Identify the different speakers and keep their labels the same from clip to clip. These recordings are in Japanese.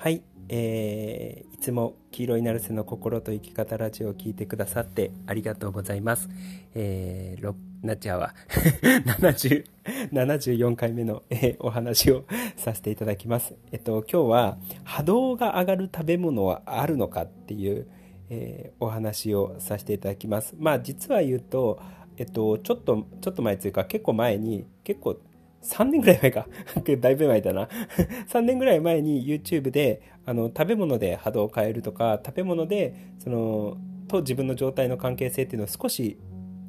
Speaker 1: はい、えー、いつも黄色いナルセの心と生き方ラジオを聞いてくださってありがとうございます。えー、なっちゃうわ。70、74回目の、えー、お話をさせていただきます。えっと、今日は波動が上がる食べ物はあるのかっていう、えー、お話をさせていただきます。まあ実は言うと、えっと、ちょっと、ちょっと前というか結構前に、結構3年ぐらい前か。だいぶ前だな。3年ぐらい前に YouTube であの食べ物で波動を変えるとか食べ物でそのと自分の状態の関係性っていうのを少し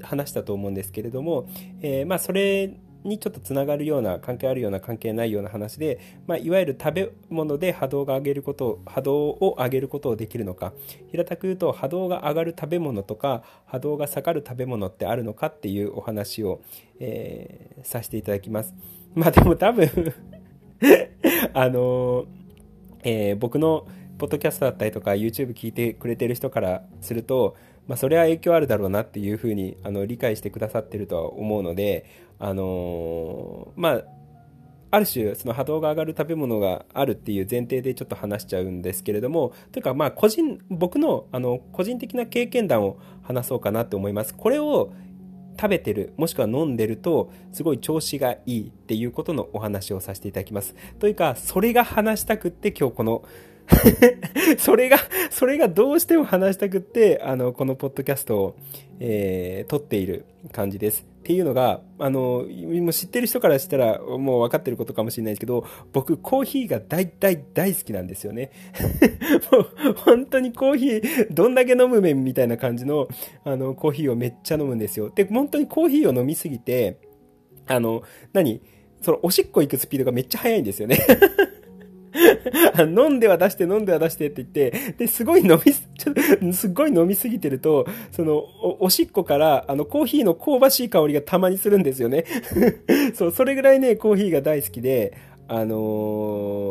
Speaker 1: 話したと思うんですけれども、えー、まあそれにちょっとつながるような関係あるような関係ないような話で、まあ、いわゆる食べ物で波動が上げること波動を上げることをできるのか。平たく言うと波動が上がる食べ物とか波動が下がる食べ物ってあるのかっていうお話を、えー、させていただきます。まあでも多分 あのー、えー、僕のポッドキャストだったりとか YouTube 聞いてくれてる人からするとまあ、それは影響あるだろうなっていうふうにあの理解してくださってるとは思うので、あのー、まあ、ある種、その波動が上がる食べ物があるっていう前提でちょっと話しちゃうんですけれども、というか、まあ、個人、僕の、あの、個人的な経験談を話そうかなと思います。これを食べてる、もしくは飲んでると、すごい調子がいいっていうことのお話をさせていただきます。というか、それが話したくって、今日この それが、それがどうしても話したくって、あの、このポッドキャストを、えー、撮っている感じです。っていうのが、あの、もう知ってる人からしたらもう分かってることかもしれないですけど、僕、コーヒーが大大大好きなんですよね。もう、本当にコーヒー、どんだけ飲む麺みたいな感じの、あの、コーヒーをめっちゃ飲むんですよ。で、本当にコーヒーを飲みすぎて、あの、何？その、おしっこ行くスピードがめっちゃ速いんですよね。飲んでは出して飲んでは出してって言って、で、すごい飲みす、ちょっと、すごい飲みすぎてると、その、お、おしっこから、あの、コーヒーの香ばしい香りがたまにするんですよね。そう、それぐらいね、コーヒーが大好きで、あの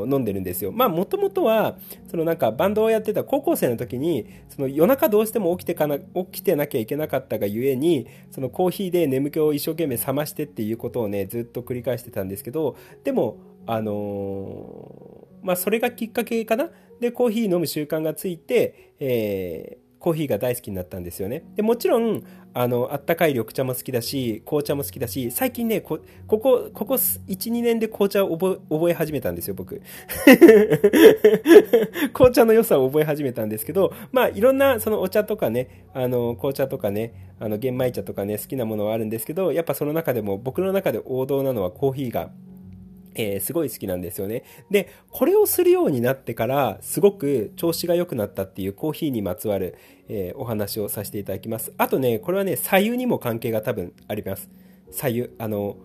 Speaker 1: ー、飲んでるんですよ。まあ、もともとは、そのなんかバンドをやってた高校生の時に、その夜中どうしても起きてかな、起きてなきゃいけなかったがゆえに、そのコーヒーで眠気を一生懸命覚ましてっていうことをね、ずっと繰り返してたんですけど、でも、あのー、まあ、それがきっかけかな。で、コーヒー飲む習慣がついて、えーコーヒーが大好きになったんですよね。でもちろん、あの、あったかい緑茶も好きだし、紅茶も好きだし、最近ね、こ、ここ、ここ1、2年で紅茶を覚え、覚え始めたんですよ、僕。紅茶の良さを覚え始めたんですけど、まあ、いろんな、そのお茶とかね、あの、紅茶とかね、あの、玄米茶とかね、好きなものはあるんですけど、やっぱその中でも、僕の中で王道なのはコーヒーがえー、すごい好きなんですよね。で、これをするようになってから、すごく調子が良くなったっていうコーヒーにまつわる、えー、お話をさせていただきます。あとね、これはね、左右にも関係が多分あります。左右、あの、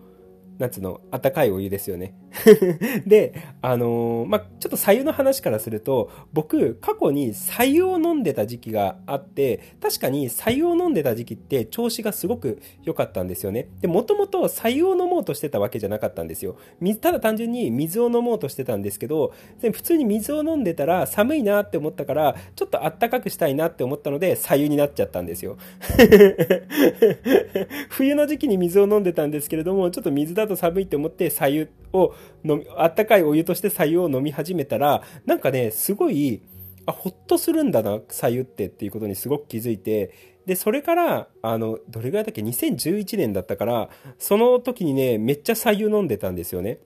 Speaker 1: なんつうの、温かいお湯ですよね。で、あのー、まあ、ちょっと左右の話からすると、僕、過去に左右を飲んでた時期があって、確かに左右を飲んでた時期って調子がすごく良かったんですよね。で、もともと左右を飲もうとしてたわけじゃなかったんですよ。ただ単純に水を飲もうとしてたんですけど、普通に水を飲んでたら寒いなって思ったから、ちょっとあったかくしたいなって思ったので、左右になっちゃったんですよ。冬の時期に水を飲んでたんですけれども、ちょっと水だだと寒いって思って左右を飲、あったかいお湯として左右を飲み始めたら、なんかね、すごい、あ、ほっとするんだな、左右ってっていうことにすごく気づいて、で、それから、あの、どれぐらいだっけ ?2011 年だったから、その時にね、めっちゃ左右飲んでたんですよね。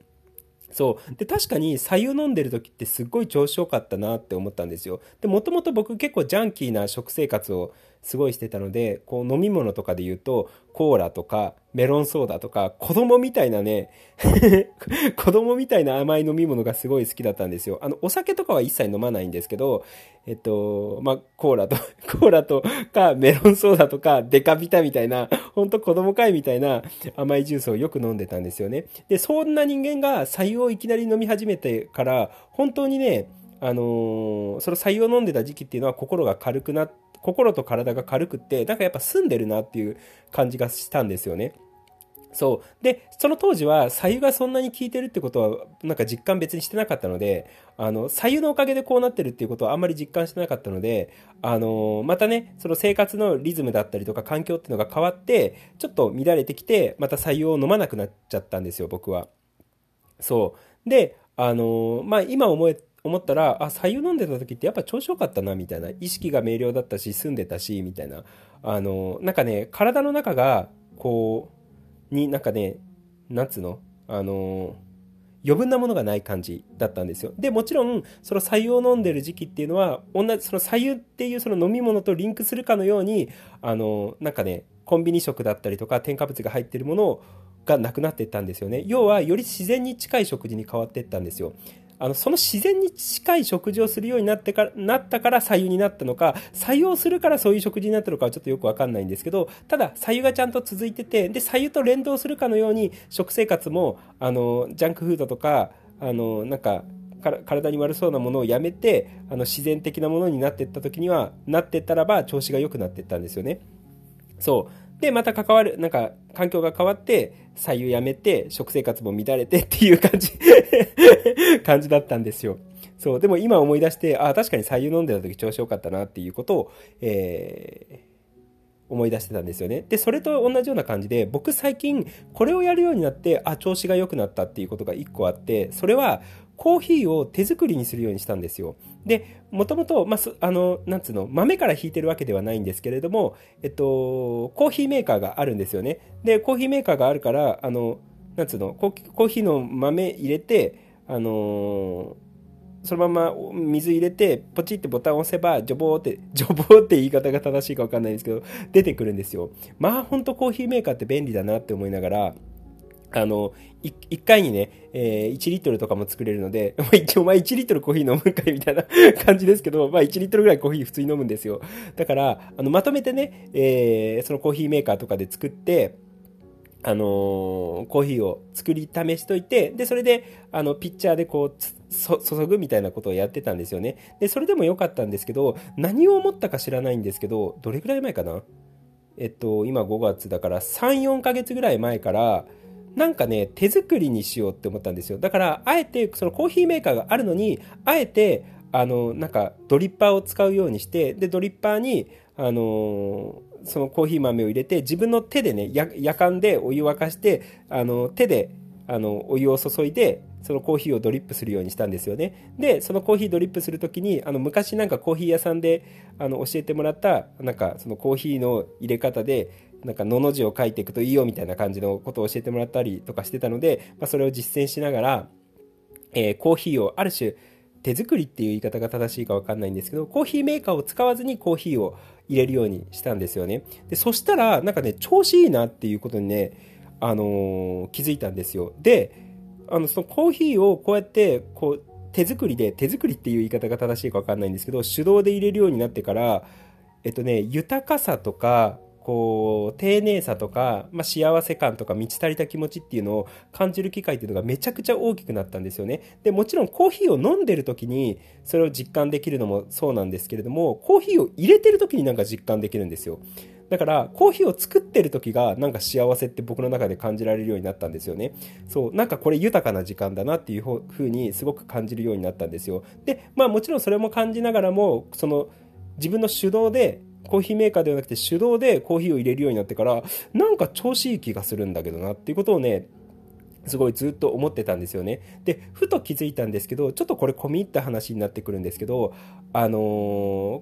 Speaker 1: そう。で、確かに左右飲んでる時ってすっごい調子良かったなって思ったんですよ。で、もともと僕結構ジャンキーな食生活をすごいしてたので、こう飲み物とかで言うと、コーラとかメロンソーダとか、子供みたいなね 子供みたいな甘い飲み物がすごい好きだったんですよ。あの、お酒とかは一切飲まないんですけど、えっと、まあ、コーラと コーラとかメロンソーダとかデカビタみたいな、ほんと子供会みたいな甘いジュースをよく飲んでたんですよね。で、そんな人間が白湯をいきなり飲み始めてから、本当にね、あのー、その白湯を飲んでた時期っていうのは心が軽くなって、心と体が軽くって、なんかやっぱ澄んでるなっていう感じがしたんですよね。そう。で、その当時は、左右がそんなに効いてるってことは、なんか実感別にしてなかったので、あの、左右のおかげでこうなってるっていうことはあんまり実感してなかったので、あの、またね、その生活のリズムだったりとか環境っていうのが変わって、ちょっと乱れてきて、また左右を飲まなくなっちゃったんですよ、僕は。そう。で、あのまあ、今思え思ったらあ白湯飲んでた時ってやっぱ調子よかったなみたいな意識が明瞭だったし澄んでたしみたいなあのなんかね体の中がこうになんかねなんつうの？あの余分なものがない感じだったんですよ。で、もちろん、その白湯を飲んでる時期っていうのは、同じ、その白湯っていうその飲み物とリンクするかのように、あの、なんかね、コンビニ食だったりとか、添加物が入ってるものがなくなっていったんですよね。要は、より自然に近い食事に変わっていったんですよ。あのその自然に近い食事をするようになってからなったから左右になったのか採用するからそういう食事になったのかはちょっとよくわかんないんですけどただ左右がちゃんと続いててで左右と連動するかのように食生活もあのジャンクフードとかあのなんか体に悪そうなものをやめてあの自然的なものになっていった時にはなっていったらば調子が良くなっていったんですよね。そう。で、また関わる、なんか、環境が変わって、左右やめて、食生活も乱れてっていう感じ 感じだったんですよ。そう、でも今思い出して、あ、確かに左右飲んでた時調子良かったなっていうことを、えー、思い出してたんですよね。で、それと同じような感じで、僕最近これをやるようになって、あ、調子が良くなったっていうことが1個あって、それはコーヒーを手作りにするようにしたんですよ。で、もともと、まあ、あの、なんつうの、豆から引いてるわけではないんですけれども、えっと、コーヒーメーカーがあるんですよね。で、コーヒーメーカーがあるから、あの、なんつうの、コーヒーの豆入れて、あのそのまま水入れて、ポチってボタンを押せば、ジョボーって、ジョボーって言い方が正しいかわかんないんですけど、出てくるんですよ。まあ、ほんとコーヒーメーカーって便利だなって思いながら、あの、1回にね、えー、1リットルとかも作れるので、一応、まあ1リットルコーヒー飲むんかいみたいな 感じですけど、まあ1リットルぐらいコーヒー普通に飲むんですよ。だから、あの、まとめてね、えー、そのコーヒーメーカーとかで作って、あのー、コーヒーを作り試しといて、で、それで、あの、ピッチャーでこう、注ぐみたいなことをやってたんですよね。で、それでも良かったんですけど、何を思ったか知らないんですけど、どれぐらい前かな？えっと、今5月だから3、4ヶ月ぐらい前から、なんかね、手作りにしようって思ったんですよ。だから、あえて、そのコーヒーメーカーがあるのに、あえて、あの、なんか、ドリッパーを使うようにして、で、ドリッパーに、あのそのコーヒー豆を入れて、自分の手でね、や、かんでお湯沸かして、あの、手で、あの、お湯を注いで、そのコーヒーをドリップするようにしたんですよね。で、そのコーヒードリップするときに、あの、昔なんかコーヒー屋さんで、あの、教えてもらった、なんか、そのコーヒーの入れ方で、なんか、のの字を書いていくといいよみたいな感じのことを教えてもらったりとかしてたので、まあ、それを実践しながら、えー、コーヒーをある種、手作りっていう言い方が正しいかわかんないんですけど、コーヒーメーカーを使わずにコーヒーを入れるようにしたんですよね。で、そしたら、なんかね、調子いいなっていうことにね、あのー、気づいたんですよ。で、あの、そのコーヒーをこうやって、こう、手作りで、手作りっていう言い方が正しいかわかんないんですけど、手動で入れるようになってから、えっとね、豊かさとか、こう丁寧さとか、まあ、幸せ感とか満ち足りた気持ちっていうのを感じる機会っていうのがめちゃくちゃ大きくなったんですよね。でもちろんコーヒーを飲んでる時にそれを実感できるのもそうなんですけれどもコーヒーを入れてる時になんか実感できるんですよ。だからコーヒーを作ってる時がなんか幸せって僕の中で感じられるようになったんですよね。そうなんかこれ豊かな時間だなっていうふうにすごく感じるようになったんですよ。でまあもちろんそれも感じながらもその自分の手動でコーヒーメーカーではなくて手動でコーヒーを入れるようになってから、なんか調子いい気がするんだけどなっていうことをね、すごいずっと思ってたんですよね。で、ふと気づいたんですけど、ちょっとこれ込み入った話になってくるんですけど、あのー、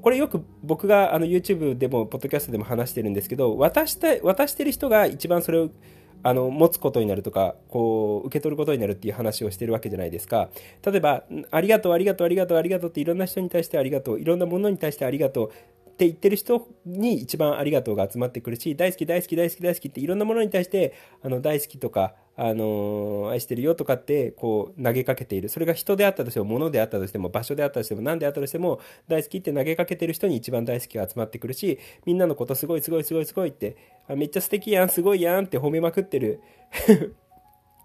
Speaker 1: これよく僕があの YouTube でも、ポッドキャストでも話してるんですけど、渡した、渡してる人が一番それをあの持つことになるとかこう受け取ることになるっていう話をしてるわけじゃないですか例えばありがとうありがとうありがとうありがとうっていろんな人に対してありがとういろんなものに対してありがとうって言ってる人に一番ありがとうが集まってくるし、大好き大好き大好き大好きっていろんなものに対して、あの、大好きとか、あの愛してるよとかって、こう、投げかけている。それが人であったとしても、物であったとしても、場所であったとしても、何であったとしても、大好きって投げかけてる人に一番大好きが集まってくるし、みんなのことすごいすごいすごいすごいって、あめっちゃ素敵やん、すごいやんって褒めまくってる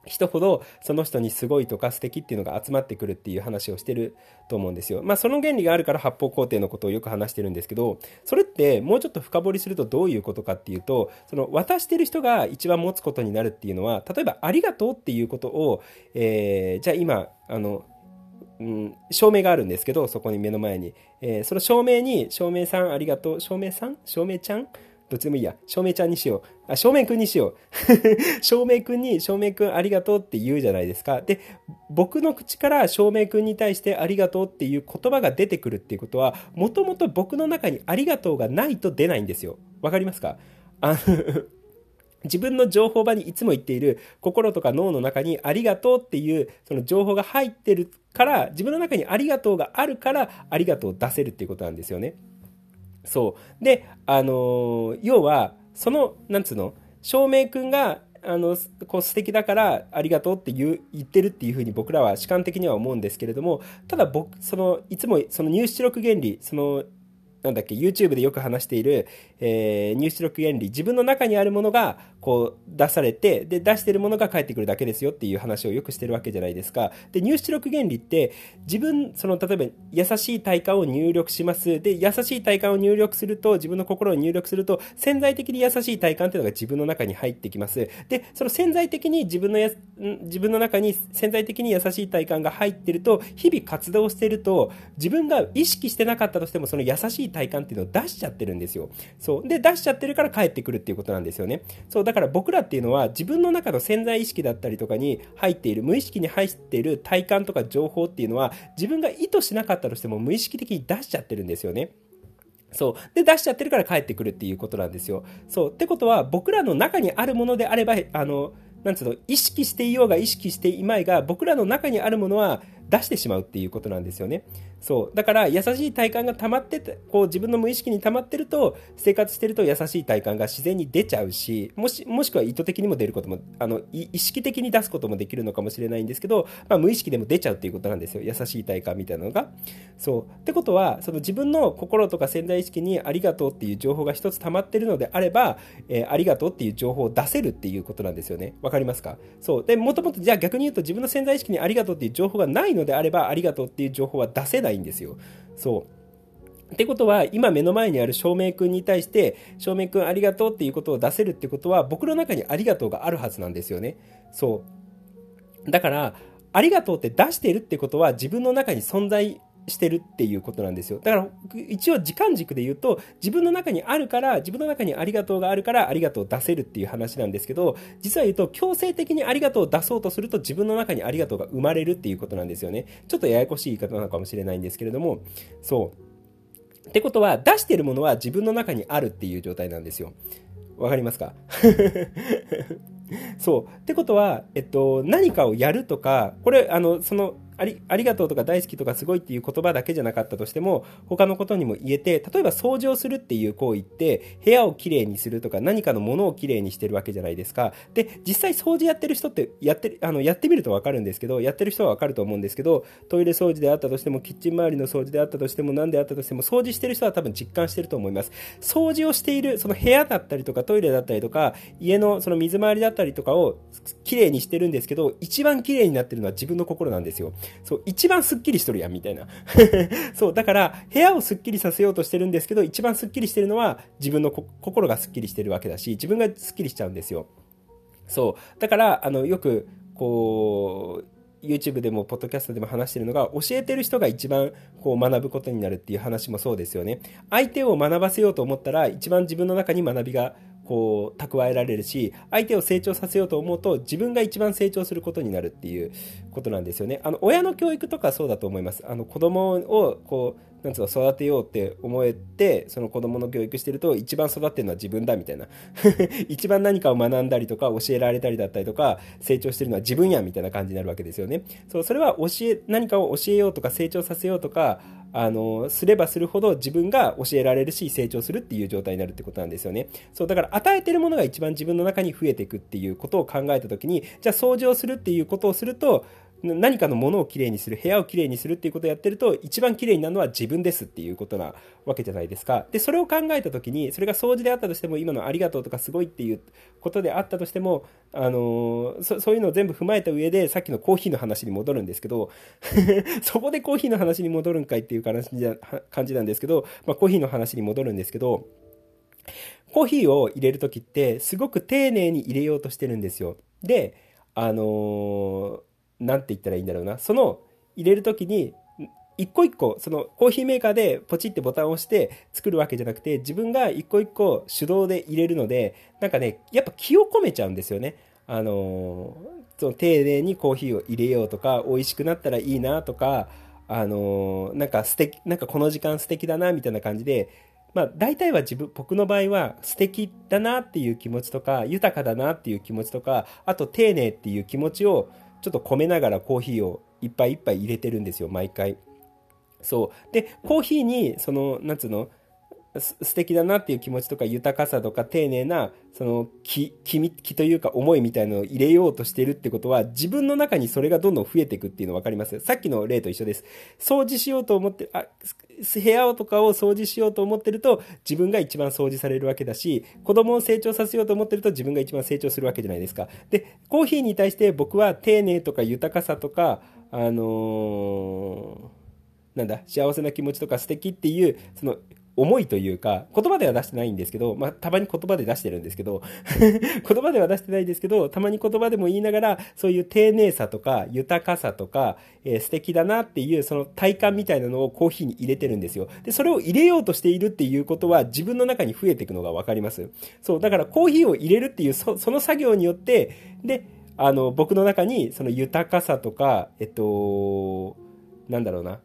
Speaker 1: 人ほどその人にすごいとか素敵っていうのが集まってくるっていう話をしてると思うんですよ。まあその原理があるから発泡工程のことをよく話してるんですけど、それってもうちょっと深掘りするとどういうことかっていうと、その渡してる人が一番持つことになるっていうのは、例えばありがとうっていうことを、えー、じゃあ今、あの、うん、照明があるんですけど、そこに目の前に。えー、その照明に、照明さんありがとう、照明さん照明ちゃんどっちでもいいや。照明ちゃんにしよう。あ、照明くんにしよう。照明くんに、照明くんありがとうって言うじゃないですか。で、僕の口から照明くんに対してありがとうっていう言葉が出てくるっていうことは、もともと僕の中にありがとうがないと出ないんですよ。わかりますか？あの 自分の情報場にいつも言っている心とか脳の中にありがとうっていうその情報が入ってるから自分の中にありがとうがあるからありがとうを出せるっていうことなんですよね。そう。で、あのー、要は、その、なんつうの、照明くんが、あの、こう素敵だからありがとうって言う言ってるっていうふうに僕らは主観的には思うんですけれども、ただ僕、その、いつもその入出力原理、その、なんだっけ、YouTube でよく話している、えー、入出力原理、自分の中にあるものが、こう、出されて、で、出してるものが返ってくるだけですよっていう話をよくしてるわけじゃないですか。で、入出力原理って、自分、その、例えば、優しい体感を入力します。で、優しい体感を入力すると、自分の心を入力すると、潜在的に優しい体感っていうのが自分の中に入ってきます。で、その潜在的に自分のや、自分の中に潜在的に優しい体感が入ってると、日々活動してると、自分が意識してなかったとしても、その優しい体感っていうのを出しちゃってるんですよ。そう。で、出しちゃってるから帰ってくるっていうことなんですよね。そう、だから僕らっていうのは自分の中の潜在意識だったりとかに入っている、無意識に入っている体感とか情報っていうのは自分が意図しなかったとしても無意識的に出しちゃってるんですよね。そう。で、出しちゃってるから帰ってくるっていうことなんですよ。そう。ってことは、僕らの中にあるものであれば、あの、なんつうの、意識していようが意識していまいが、僕らの中にあるものは出してしまうっていうことなんですよね。そう。だから、優しい体感が溜まってて、こう自分の無意識に溜まってると、生活してると優しい体感が自然に出ちゃうし、もし、もしくは意図的にも出ることも、あの、意識的に出すこともできるのかもしれないんですけど、まあ、無意識でも出ちゃうっていうことなんですよ。優しい体感みたいなのが。そう。ってことは、その自分の心とか潜在意識にありがとうっていう情報が一つ溜まってるのであれば、えー、ありがとうっていう情報を出せるっていうことなんですよね。わかりますか？そう。で、もともと、じゃあ逆に言うと自分の潜在意識にありがとうっていう情報がないのであれば、ありがとうっていう情報は出せないんですよ。そう。ってことは、今目の前にある照明くんに対して、照明くんありがとうっていうことを出せるってことは、僕の中にありがとうがあるはずなんですよね。そう。だから、ありがとうって出してるってことは、自分の中に存在してるっていうことなんですよ。だから一応時間軸で言うと自分の中にあるから自分の中にありがとうがあるからありがとうを出せるっていう話なんですけど実は言うと強制的にありがとうを出そうとすると自分の中にありがとうが生まれるっていうことなんですよね。ちょっとややこしい言い方なのかもしれないんですけれどもそう。ってことは出してるものは自分の中にあるっていう状態なんですよ。わかりますか？そう。ってことは、えっと、何かをやるとか、これ、あの、その、ありありがとうとか大好きとかすごいっていう言葉だけじゃなかったとしても他のことにも言えて例えば掃除をするっていう行為って部屋をきれいにするとか何かのものをきれいにしてるわけじゃないですか。で実際掃除やってる人ってやってあのやってみると分かるんですけどやってる人は分かると思うんですけどトイレ掃除であったとしてもキッチン周りの掃除であったとしても何であったとしても掃除してる人は多分実感してると思います。掃除をしているその部屋だったりとかトイレだったりとか家のその水回りだったりとかをきれいにしてるんですけど一番きれいになってるのは自分の心なんですよ。そう、一番スッキリしとるやん、みたいな。そう、だから、部屋をスッキリさせようとしてるんですけど、一番スッキリしてるのは、自分の心がスッキリしてるわけだし、自分がスッキリしちゃうんですよ。そう。だから、あの、よく、こう、YouTube でもポッドキャストでも話してるのが教えてる人が一番こう学ぶことになるっていう話もそうですよね相手を学ばせようと思ったら一番自分の中に学びがこう蓄えられるし相手を成長させようと思うと自分が一番成長することになるっていうことなんですよね。あの親の教育とかそうだと思います。あの子供をこうなんつうの育てようって思えてその子供の教育してると一番育ってるのは自分だみたいな。一番何かを学んだりとか教えられたりだったりとか成長してるのは自分やみたいな感じになるわけですよね。そうそれは教え何かを教えようとか成長させようとかあのすればするほど自分が教えられるし成長するっていう状態になるってことなんですよね。そうだから与えてるものが一番自分の中に増えていくっていうことを考えた時にじゃあ掃除をするっていうことをすると何かのものをきれいにする、部屋をきれいにするっていうことをやってると、一番きれいになるのは自分ですっていうことなわけじゃないですか。で、それを考えたときに、それが掃除であったとしても、今のありがとうとかすごいっていうことであったとしても、あのそそういうのを全部踏まえた上で、さっきのコーヒーの話に戻るんですけど、そこでコーヒーの話に戻るんかいっていう感じなんですけど、まあ、コーヒーの話に戻るんですけど、コーヒーを入れるときって、すごく丁寧に入れようとしてるんですよ。で、あのーなんて言ったらいいんだろうな。その入れる時に、一個一個、そのコーヒーメーカーでポチってボタンを押して作るわけじゃなくて、自分が一個一個手動で入れるので、なんかね、やっぱ気を込めちゃうんですよね。あのー、その丁寧にコーヒーを入れようとか、美味しくなったらいいなとか、あのー、なんか素敵、なんかこの時間素敵だなみたいな感じで、まあ大体は自分、僕の場合は素敵だなっていう気持ちとか、豊かだなっていう気持ちとか、あと丁寧っていう気持ちをちょっと込めながらコーヒーをいっぱいいっぱい入れてるんですよ、毎回。そう。で、コーヒーに、その、なんつうの、素敵だなっていう気持ちとか豊かさとか丁寧なその気気気というか思いみたいなのを入れようとしているってことは自分の中にそれがどんどん増えていくっていうの分かります？さっきの例と一緒です。掃除しようと思ってあ部屋とかを掃除しようと思ってると自分が一番掃除されるわけだし子供を成長させようと思ってると自分が一番成長するわけじゃないですか。でコーヒーに対して僕は丁寧とか豊かさとかあのーなんだ、幸せな気持ちとか素敵っていう、その、思いというか、言葉では出してないんですけど、まあ、たまに言葉で出してるんですけど、言葉では出してないんですけど、たまに言葉でも言いながら、そういう丁寧さとか、豊かさとか、えー、素敵だなっていう、その体感みたいなのをコーヒーに入れてるんですよ。で、それを入れようとしているっていうことは、自分の中に増えていくのがわかります。そう、だからコーヒーを入れるっていう、そその作業によって、で、あの、僕の中に、その豊かさとか、えっと、なんだろうな、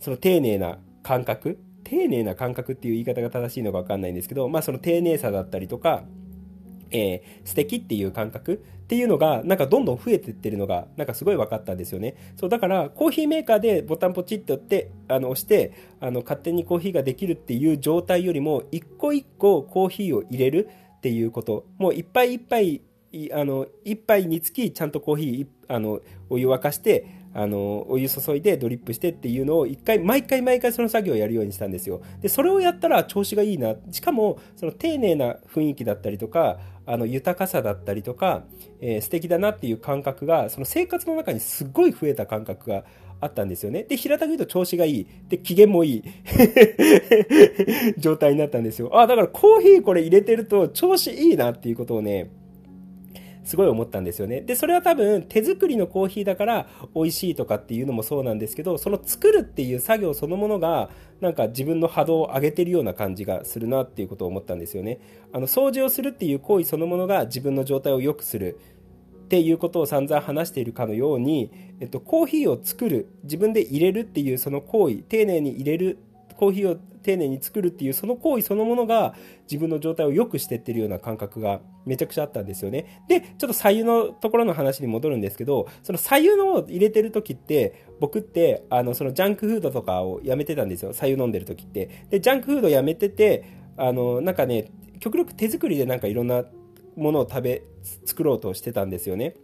Speaker 1: その丁寧な感覚丁寧な感覚っていう言い方が正しいのか分かんないんですけど、まあその丁寧さだったりとか、えー、素敵っていう感覚っていうのがなんかどんどん増えてってるのがなんかすごい分かったんですよね。そうだからコーヒーメーカーでボタンポチッと押ってあの押してあの勝手にコーヒーができるっていう状態よりも一個一個コーヒーを入れるっていうこと。もういっぱいいっぱいあの一杯につきちゃんとコーヒーあのお湯沸かしてあのお湯注いでドリップしてっていうのを一回毎回毎回その作業をやるようにしたんですよでそれをやったら調子がいいなしかもその丁寧な雰囲気だったりとかあの豊かさだったりとか、えー、素敵だなっていう感覚がその生活の中にすっごい増えた感覚があったんですよね。で、平たく言うと調子がいい。で、機嫌もいい。状態になったんですよ。あ、だからコーヒーこれ入れてると調子いいなっていうことをね、すごい思ったんですよね。で、それは多分手作りのコーヒーだから美味しいとかっていうのもそうなんですけど、その作るっていう作業そのものがなんか自分の波動を上げてるような感じがするなっていうことを思ったんですよね。あの、掃除をするっていう行為そのものが自分の状態を良くする。っていうことを散々話しているかのように、えっと、コーヒーを作る自分で入れるっていうその行為丁寧に入れるコーヒーを丁寧に作るっていうその行為そのものが自分の状態を良くしてってるような感覚がめちゃくちゃあったんですよね。で、ちょっと左右のところの話に戻るんですけど、その左右のを入れてる時って、僕って、あの、そのジャンクフードとかをやめてたんですよ。左右飲んでる時って。で、ジャンクフードやめてて、あの、なんかね、極力手作りでなんかいろんなものを食べ、作ろうとしてたんですよね。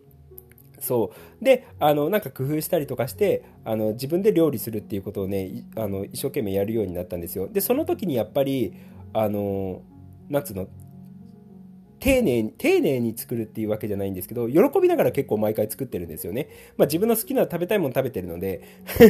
Speaker 1: そう。で、あの、なんか工夫したりとかして、あの、自分で料理するっていうことをね、あの、一生懸命やるようになったんですよ。で、その時にやっぱり、あの、なんつうの、丁寧に、丁寧に作るっていうわけじゃないんですけど、喜びながら結構毎回作ってるんですよね。まあ自分の好きな食べたいもの食べてるので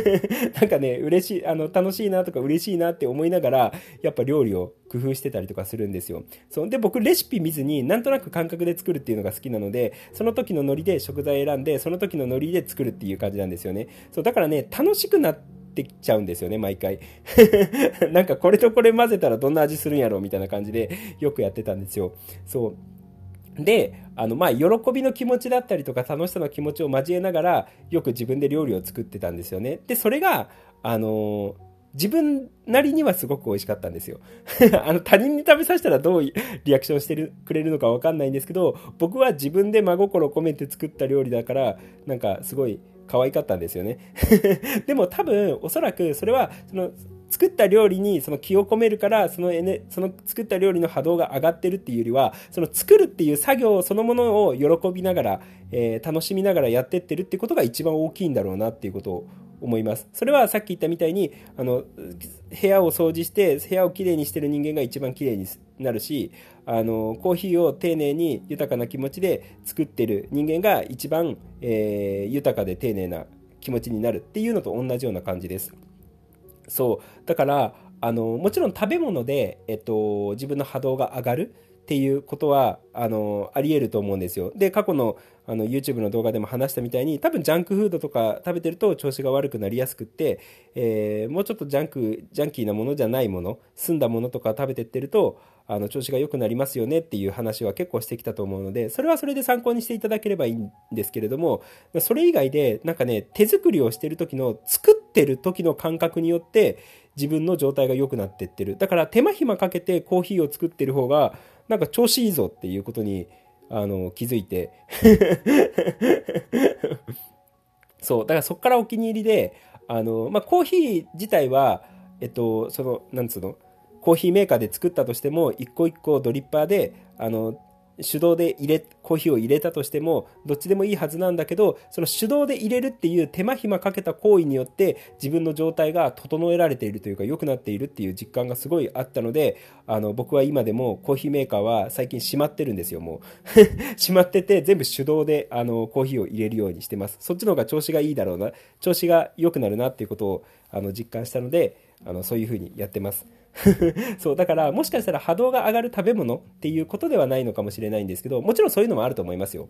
Speaker 1: なんかね、嬉しい、あの、楽しいなとか嬉しいなって思いながら、やっぱ料理を工夫してたりとかするんですよ。そう。で、僕レシピ見ずに、なんとなく感覚で作るっていうのが好きなので、その時のノリで食材選んで、その時のノリで作るっていう感じなんですよね。そう、だからね、楽しくなって、ってきちゃうんですよね、毎回。なんかこれとこれ混ぜたらどんな味するんやろうみたいな感じでよくやってたんですよ。そう。で、あの、ま、喜びの気持ちだったりとか楽しさの気持ちを交えながら、よく自分で料理を作ってたんですよね。で、それが、あのー自分なりにはすごく美味しかったんですよ。あの、他人に食べさせたらどうリアクションしてるくれるのかわかんないんですけど、僕は自分で真心を込めて作った料理だから、なんかすごい可愛かったんですよね。でも多分、おそらくそれは、その、作った料理にその気を込めるから、そのその作った料理の波動が上がってるっていうよりは、その作るっていう作業そのものを喜びながら、えー、楽しみながらやってってるってことが一番大きいんだろうなっていうことを思います。それはさっき言ったみたいに、あの、部屋を掃除して、部屋をきれいにしてる人間が一番きれいになるし、あの、コーヒーを丁寧に豊かな気持ちで作ってる人間が一番、えー、豊かで丁寧な気持ちになるっていうのと同じような感じです。そう。だから、あの、もちろん食べ物で、えっと、自分の波動が上がるっていうことは、あの、あり得ると思うんですよ。で、過去の、あの、YouTube の動画でも話したみたいに、多分ジャンクフードとか食べてると調子が悪くなりやすくって、えー、もうちょっとジャンク、ジャンキーなものじゃないもの、澄んだものとか食べてってると、あの、調子が良くなりますよねっていう話は結構してきたと思うので、それはそれで参考にしていただければいいんですけれども、それ以外で、なんかね、手作りをしてる時の、作ってる時の感覚によって、自分の状態が良くなってってる。だから手間暇かけてコーヒーを作ってる方が、なんか調子いいぞっていうことに、あの、気づいて。そう、だからそこからお気に入りで、あの、まあ、コーヒー自体は、えっと、その、なんつうの、コーヒーメーカーで作ったとしても、一個一個ドリッパーで、あの、手動で入れ、コーヒーを入れたとしても、どっちでもいいはずなんだけど、その手動で入れるっていう手間暇かけた行為によって、自分の状態が整えられているというか、良くなっているっていう実感がすごいあったので、あの、僕は今でもコーヒーメーカーは最近閉まってるんですよ、もう。閉まってて、全部手動で、あの、コーヒーを入れるようにしてます。そっちの方が調子がいいだろうな、調子が良くなるなっていうことを、あの、実感したので、あの、そういう風にやってます。そう、だからもしかしたら波動が上がる食べ物っていうことではないのかもしれないんですけど、もちろんそういうのもあると思いますよ。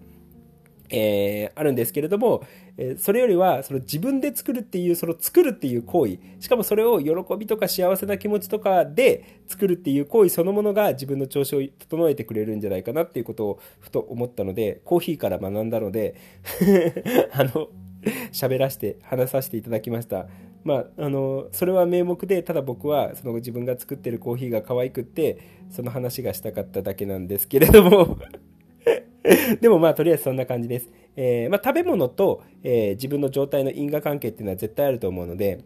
Speaker 1: えー、あるんですけれども、えー、それよりはその自分で作るっていうその作るっていう行為しかもそれを喜びとか幸せな気持ちとかで作るっていう行為そのものが自分の調子を整えてくれるんじゃないかなっていうことをふと思ったのでコーヒーから学んだので あの喋らせて話させていただきましたまあ、あのそれは名目でただ僕はその自分が作ってるコーヒーが可愛くってその話がしたかっただけなんですけれども。でもまあとりあえずそんな感じです、えー、まあ、食べ物と、えー、自分の状態の因果関係っていうのは絶対あると思うので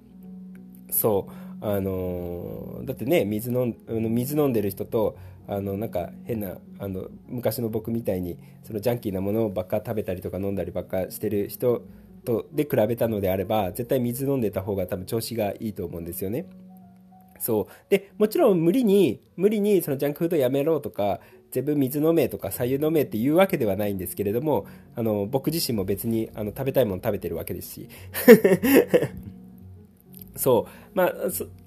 Speaker 1: そう。あのー、だってね水飲ん水飲んでる人とあのなんか変なあの昔の僕みたいにそのジャンキーなものばっか食べたりとか飲んだりばっかしてる人とで比べたのであれば絶対水飲んでた方が多分調子がいいと思うんですよね。そう。でもちろん無理に無理にそのジャンクフードやめろとか全部水飲めとか左右飲めっていうわけではないんですけれどもあの僕自身も別にあの食べたいもの食べてるわけですし。そう。まあ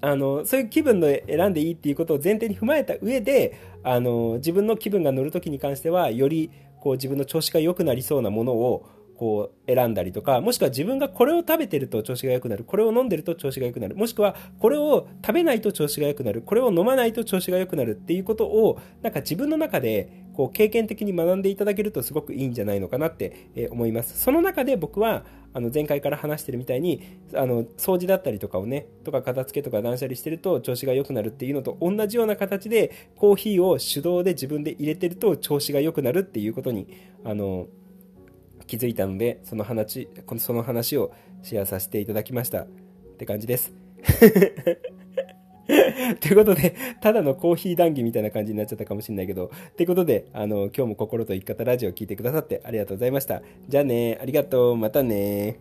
Speaker 1: あのそういう気分で選んでいいっていうことを前提に踏まえた上であの自分の気分が乗るときに関してはよりこう自分の調子が良くなりそうなものをこう選んだりとか、もしくは自分がこれを食べてると調子が良くなる、これを飲んでると調子が良くなる、もしくはこれを食べないと調子が良くなる、これを飲まないと調子が良くなる。っていうことを、なんか自分の中でこう経験的に学んでいただけるとすごくいいんじゃないのかなって思います。その中で僕は、あの前回から話してるみたいに、あの掃除だったりとかをね、とか片付けとか断捨離してると調子が良くなるっていうのと同じような形で、コーヒーを手動で自分で入れてると調子が良くなるっていうことに、あの、気づいたので、その話、このその話をシェアさせていただきました。って感じです。ということで、ただのコーヒー談義みたいな感じになっちゃったかもしれないけど、ということで、あの、今日も心と生き方ラジオを聴いてくださってありがとうございました。じゃあね、ありがとう、またね